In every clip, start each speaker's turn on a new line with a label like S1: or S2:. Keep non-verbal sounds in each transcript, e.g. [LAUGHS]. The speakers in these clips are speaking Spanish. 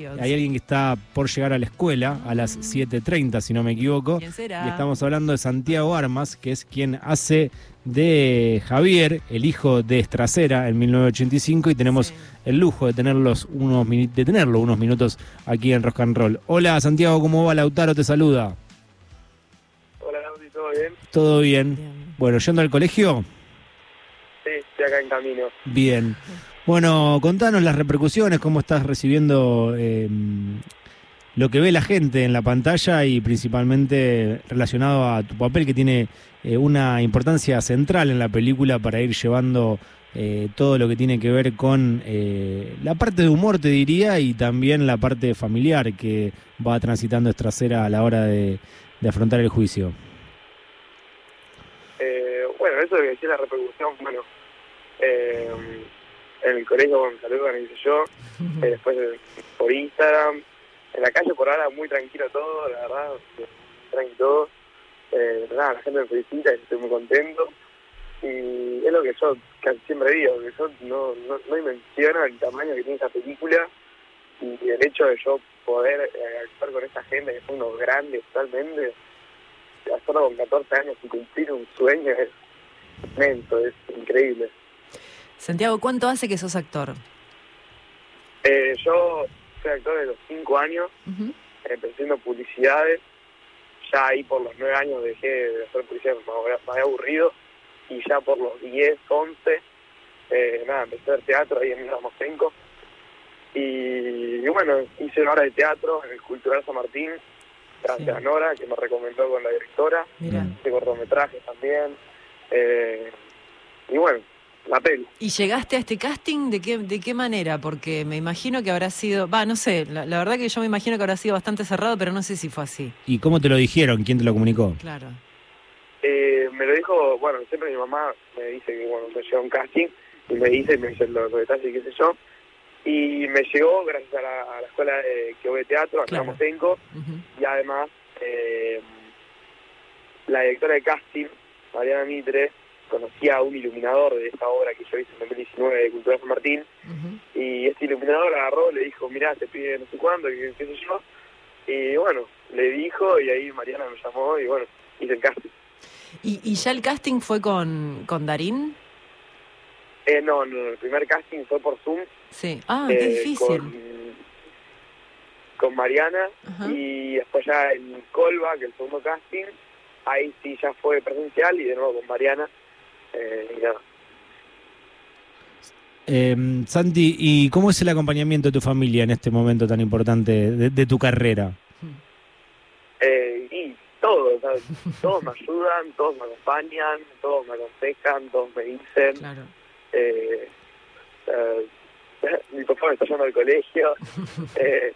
S1: Hay alguien que está por llegar a la escuela a las 7.30, si no me equivoco.
S2: ¿Quién será?
S1: Y estamos hablando de Santiago Armas, que es quien hace de Javier, el hijo de Estracera, en 1985, y tenemos
S2: Sí.
S1: el lujo de, tenerlos unos, de tenerlo unos minutos aquí en Rock and Roll. Hola Santiago, ¿cómo va? Lautaro te saluda.
S3: Hola, Lauti, ¿todo bien?
S1: ¿Todo bien?
S2: Bien.
S1: Bueno, ¿yendo al colegio?
S3: Acá en camino.
S1: Bien. Bueno, contanos las repercusiones, cómo estás recibiendo eh, lo que ve la gente en la pantalla y principalmente relacionado a tu papel que tiene eh, una importancia central en la película para ir llevando eh, todo lo que tiene que ver con eh, la parte de humor, te diría, y también la parte familiar que va transitando Estracera a la hora de, de afrontar el juicio.
S3: Eh, bueno, eso de que decía la repercusión, bueno, eh, en el colegio me saludan, hice yo, [LAUGHS] eh, después eh, por Instagram, en la calle por ahora muy tranquilo todo, la verdad, eh, tranquilo todo. Eh, nada, la gente me felicita y estoy muy contento. Y es lo que yo casi siempre digo, que yo no, no, no dimensiono el tamaño que tiene esta película y el hecho de yo poder actuar con esta gente que son unos grandes totalmente, hacerlo con 14 años y cumplir un sueño es inmenso, es increíble.
S2: Santiago, ¿cuánto hace que sos actor?
S3: Eh, yo soy actor de los 5 años,
S2: Ujú.
S3: empecé haciendo publicidades, ya ahí por los 9 años dejé de hacer publicidad, me había, aburrido, y ya por los 10, 11, eh, nada, empecé a hacer teatro ahí en Mosenco, y, y bueno, hice una hora de teatro en el Cultural San Martín, gracias
S2: Sí.
S3: a Nora, que me recomendó con la directora,
S2: Mira.
S3: Hice cortometrajes también, eh, y bueno, la peli.
S2: ¿Y llegaste a este casting de qué, de qué manera? Porque me imagino que habrá sido, va, no sé, la, la verdad que yo me imagino que habrá sido bastante cerrado, pero no sé si fue así.
S1: ¿Y cómo te lo dijeron? ¿Quién te lo comunicó?
S2: Claro.
S3: Eh, me lo dijo, bueno, siempre mi mamá me dice que, bueno, me llega un casting y me dice, me dice los, los detalles y qué sé yo. Y me llegó gracias a la, a la escuela de, que voy de teatro, acá
S2: Claro.
S3: y además eh, la directora de casting, Mariana Mitre, conocía a un iluminador de esta obra que yo hice en 2019 de Cultura San Martín, y este iluminador agarró, le dijo, mirá, te pide no sé cuándo, qué, qué sé yo, y bueno, le dijo, y ahí Mariana me llamó, y bueno, hice el casting.
S2: ¿Y, y ya el casting fue con, con Darín?
S3: Eh, no, no, el primer casting fue por Zoom.
S2: Sí. Ah,
S3: eh,
S2: qué difícil.
S3: Con, con Mariana y después ya en Colva, que el segundo casting, ahí sí ya fue presencial y de nuevo con Mariana. Eh.
S1: Eh, Santi, ¿y cómo es el acompañamiento de tu familia en este momento tan importante de, de tu carrera?
S3: Eh, y todo, o sea, todos me ayudan, todos me acompañan, todos me aconsejan, todos me dicen.
S2: Claro.
S3: Eh, eh, mi papá me está yendo al colegio. [LAUGHS] eh,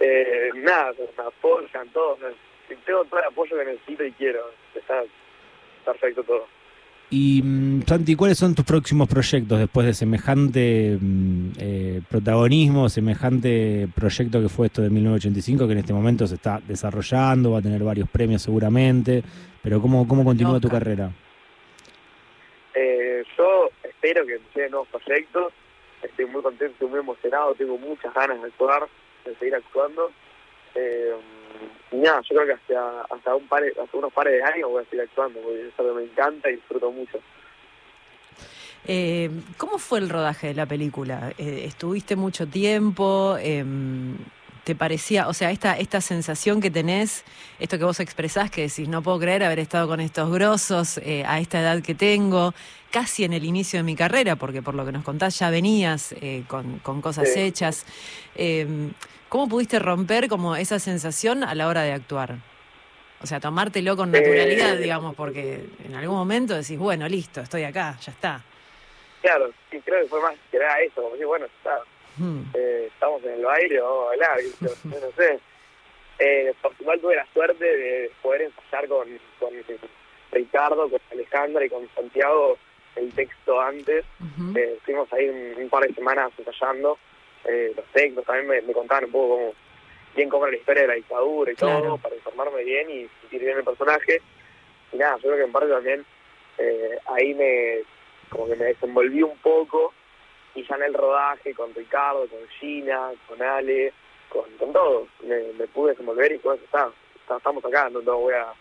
S3: eh, nada, me apoyan, todos. Tengo todo el apoyo que necesito y quiero. Está perfecto todo.
S1: Y mm, Santi, ¿cuáles son tus próximos proyectos después de semejante mm, eh, protagonismo, semejante proyecto que fue esto de 1985, que en este momento se está desarrollando, va a tener varios premios seguramente, pero ¿cómo, cómo continúa tu carrera?
S3: Eh, yo espero que lleguen nuevos proyectos. Estoy muy contento, estoy muy emocionado, tengo muchas ganas de actuar, de seguir actuando. Eh, y nada, yo creo que hasta, hasta, un par, hasta unos pares de años voy a seguir actuando, porque es algo que me encanta y disfruto mucho.
S2: Eh, ¿Cómo fue el rodaje de la película? Eh, ¿Estuviste mucho tiempo? Em, ¿Te parecía, o sea, esta, esta sensación que tenés, esto que vos expresás, que decís, no puedo creer haber estado con estos grosos eh, a esta edad que tengo, casi en el inicio de mi carrera, porque por lo que nos contás ya venías eh, con, con cosas
S3: Sí.
S2: hechas. ¿Cómo pudiste romper como esa sensación a la hora de actuar? O sea, tomártelo con naturalidad,
S3: Eh.
S2: digamos, porque en algún momento decís, bueno, listo, estoy acá, ya está.
S3: Claro, sí, creo que fue más que nada eso, como decir, bueno, está,
S2: Hmm.
S3: eh, estamos en el baile, vamos a bailar, [LAUGHS] no sé. Eh, por igual tuve la suerte de poder ensayar con, con Ricardo, con Alejandra y con Santiago el texto antes. Eh, estuvimos ahí un, un par de semanas ensayando eh, los textos, también me, me contaban un poco cómo, bien cómo era la historia de la dictadura y
S2: Claro.
S3: todo, para informarme bien y sentir bien el personaje. Y nada, yo creo que en parte también eh, ahí me como que me desenvolví un poco y ya en el rodaje con Ricardo, con Gina, con Ale, con, con todos. Me, me pude desenvolver y está, está- estamos acá, no, no voy a,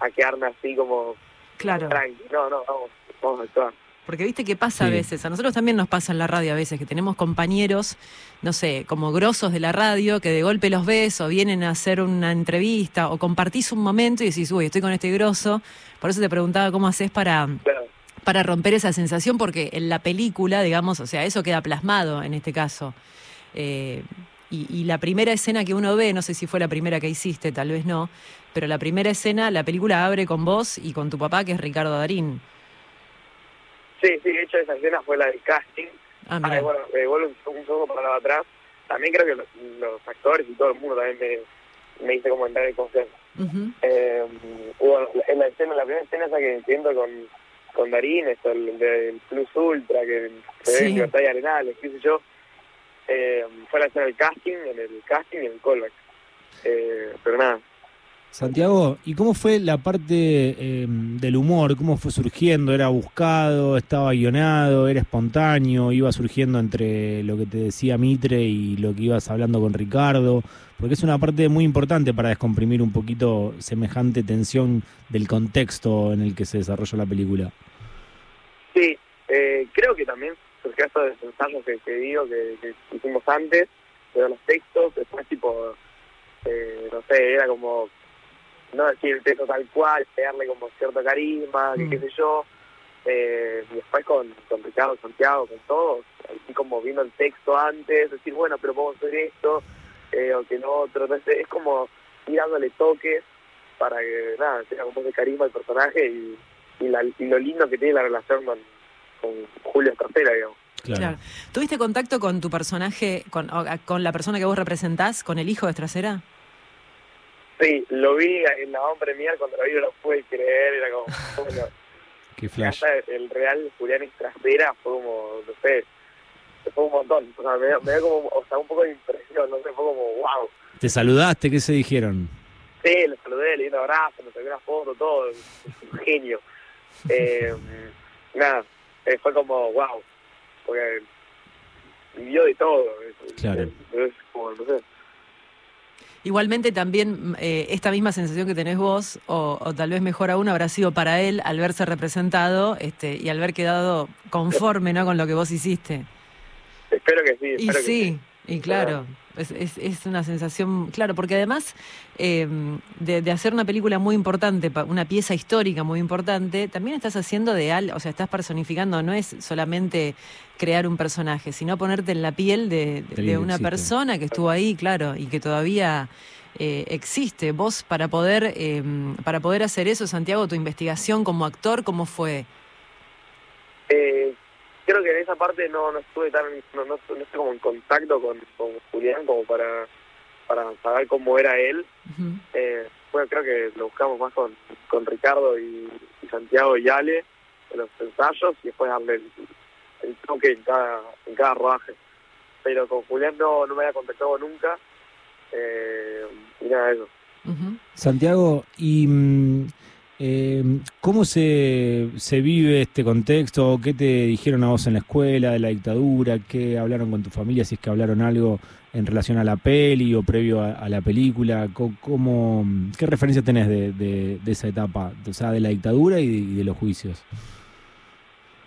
S3: a quedarme así como
S2: Claro.
S3: tranqui. No, no, vamos, vamos a actuar.
S2: Porque viste que pasa a veces, a nosotros también nos pasa en la radio a veces, que tenemos compañeros, no sé, como grosos de la radio, que de golpe los ves o vienen a hacer una entrevista o compartís un momento y decís, uy, estoy con este grosso. Por eso te preguntaba cómo haces para, para romper esa sensación, porque en la película, digamos, o sea, eso queda plasmado en este caso. Eh, y, y la primera escena que uno ve, no sé si fue la primera que hiciste, tal vez no, pero la primera escena, la película abre con vos y con tu papá, que es Ricardo Darín.
S3: Sí, sí, de hecho esa escena fue la del casting.
S2: Ah,
S3: bueno, me vuelvo un, segundo para atrás. También creo que los, los actores y todo el mundo también me, me hizo como entrar en confianza. Eh, hubo- en la escena, la primera escena esa que entiendo con, con Darín, esto, el del Plus Ultra, que se ve en y Arenales, qué sé yo, eh, fue la escena del casting, en el casting y en el callback. Eh, pero nada,
S1: Santiago, ¿y cómo fue la parte eh, del humor? ¿Cómo fue surgiendo? ¿Era buscado? ¿Estaba guionado? ¿Era espontáneo? ¿Iba surgiendo entre lo que te decía Mitre y lo que ibas hablando con Ricardo? Porque es una parte muy importante para descomprimir un poquito semejante tensión del contexto en el que se desarrolla la película.
S3: Sí, eh, creo que también surgió esto de los ensayos que, que que, hicimos antes, de los textos, después tipo, eh, no sé, era como no decir el texto tal cual, pegarle como cierto carisma, que
S2: Mm.
S3: qué sé yo, eh, y después con, con Ricardo, Santiago, con todos, así como viendo el texto antes, decir, bueno, pero podemos hacer esto, eh, o que no otro, entonces es como ir dándole toques para que, nada, tenga como ese carisma el personaje y, y, la- y lo lindo que tiene la relación con, con Julio Escarcela, digamos.
S2: Claro. ¿Tuviste contacto con tu personaje, con, o- con la persona que vos representás, con el hijo de Estracera?
S3: Sí, lo vi en la Van Premier, cuando lo vi no lo pude creer, era como, [LAUGHS] bueno,
S1: Qué flash.
S3: el real Julián Estracera fue como, no sé, fue un montón, o sea, me, me dio como, o sea, un poco de impresión, no sé, fue como, wow.
S1: ¿Te saludaste? ¿Qué se dijeron?
S3: Sí, le saludé, le di un abrazo, me saqué una foto, todo, un genio. [LAUGHS] Eh, nada, eh, fue como, wow, porque vivió de todo.
S1: Claro.
S3: es- es como, no sé.
S2: Igualmente también eh, esta misma sensación que tenés vos, o, o tal vez mejor aún, habrá sido para él al verse representado este, y al ver quedado conforme ¿no? con lo que vos hiciste.
S3: Espero que sí,
S2: Y
S3: espero que
S2: sí, y claro, es, es, es una sensación, claro, porque además eh, de, de hacer una película muy importante, una pieza histórica muy importante, también estás haciendo de al, o sea, estás personificando, no es solamente crear un personaje, sino ponerte en la piel de, de- una
S1: existe. persona
S2: que estuvo ahí, claro, y que todavía eh, existe. Vos para poder, eh, para poder hacer eso, Santiago, tu investigación como actor, ¿cómo fue?
S3: Eh, creo que en esa parte no, no estuve tan, no, no, no estoy como en contacto con, con Julián como para, para saber cómo era él.
S2: Ujú.
S3: Eh, bueno, creo que lo buscamos más con, con Ricardo y, y Santiago y Ale en los ensayos y después darle el, el toque en cada, en cada rodaje. Pero con Julián no, no me había contactado nunca eh, y nada de eso.
S1: Santiago, ¿y mm, eh, cómo se, se vive este contexto? ¿Qué te dijeron a vos en la escuela de la dictadura? ¿Qué hablaron con tu familia? Si es que hablaron algo en relación a la peli o previo a, a la película. ¿Cómo, ¿Qué referencia tenés de, de- de esa etapa? O sea, de la dictadura y de, y de los juicios.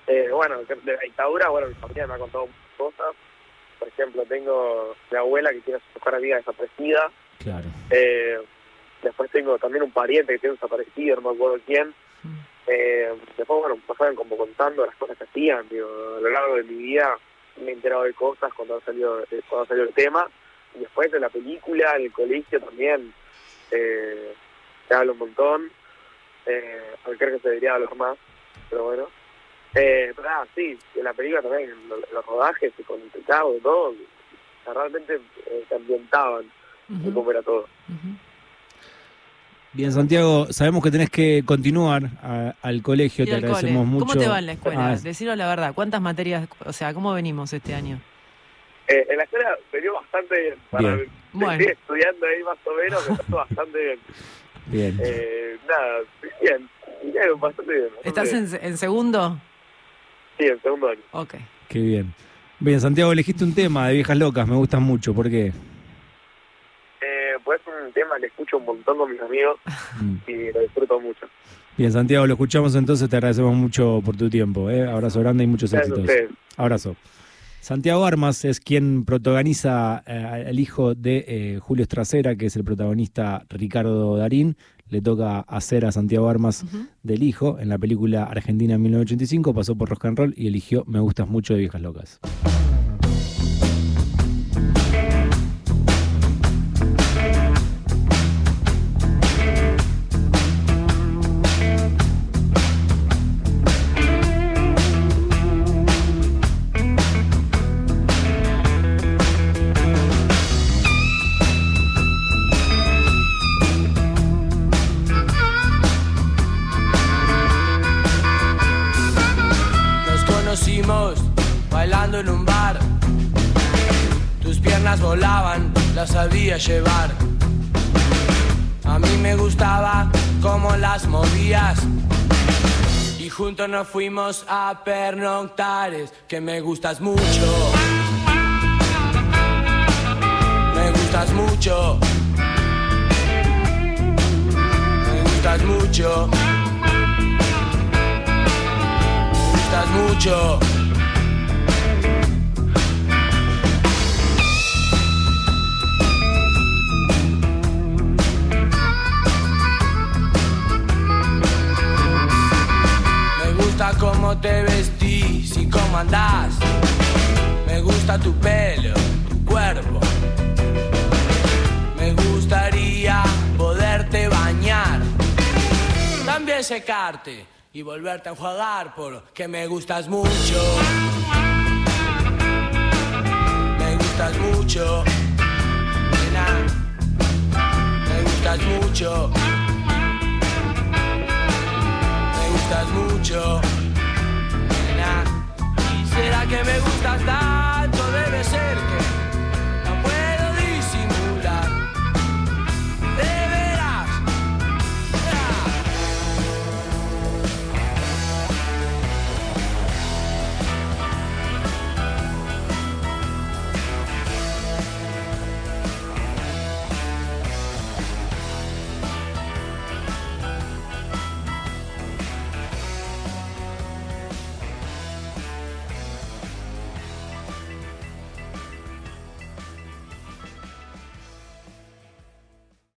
S3: Eh, bueno, de la dictadura, bueno, mi familia me ha contado muchas cosas. Por ejemplo, tengo mi abuela que tiene a su mejor amiga desaparecida.
S1: Claro.
S3: Eh, después tengo también un pariente que tiene desaparecido, no me acuerdo quién. Eh, después, bueno, fueron como contando las cosas que hacían. Digo, a lo largo de mi vida me he enterado de cosas cuando ha salido, eh, cuando salió el tema. Y después de la película, en el colegio también, eh, se habla un montón. Eh, creo que se debería hablar más, pero bueno. Eh, pero sí, en la película también, en los, los rodajes, y con Ricardo y todo, realmente eh, se ambientaban
S2: Ujú.
S3: cómo era todo.
S1: Bien, Santiago, sabemos que tenés que continuar a- al colegio, te
S2: al
S1: agradecemos
S2: cole.
S1: mucho.
S2: ¿Cómo te va en la escuela?
S1: Ah,
S2: Decirlo la verdad, ¿cuántas materias, o sea, cómo venimos este año?
S3: Eh, en la escuela dio bastante bien. Para
S1: Bien.
S2: Bueno.
S3: Estudiando ahí más o menos, me pasó bastante bien.
S1: bien.
S3: Eh, nada, bien, bien, bastante bien. bastante
S2: ¿Estás
S3: bien.
S2: en, en segundo?
S3: Sí, en segundo año.
S2: Ok.
S1: Qué bien. Bien, Santiago, elegiste un tema de viejas locas, me gustan mucho. ¿Por qué?
S3: Tema que escucho un montón con mis amigos
S1: Mm.
S3: y lo disfruto mucho.
S1: Bien, Santiago, lo escuchamos entonces, te agradecemos mucho por tu tiempo. ¿eh? Abrazo grande y muchos
S3: Gracias
S1: éxitos. Abrazo. Santiago Armas es quien protagoniza eh, el hijo de eh, Julio Estracera, que es el protagonista Ricardo Darín. Le toca hacer a Santiago Armas del hijo en la película Argentina 1985. Pasó por Rock and Roll y eligió Me Gustas Mucho de Viejas Locas.
S4: Bailando en un bar. Tus piernas volaban, las sabía llevar. A mí me gustaba cómo las movías. Y juntos nos fuimos a pernoctares, que me gustas mucho. Me gustas mucho. Me gustas mucho. Me gustas mucho. Cómo te vestís y cómo andás. Me gusta tu pelo, tu cuerpo. Me gustaría poderte bañar. También secarte y volverte a enjuagar porque me gustas mucho. Me gustas mucho. Nena. Me gustas mucho.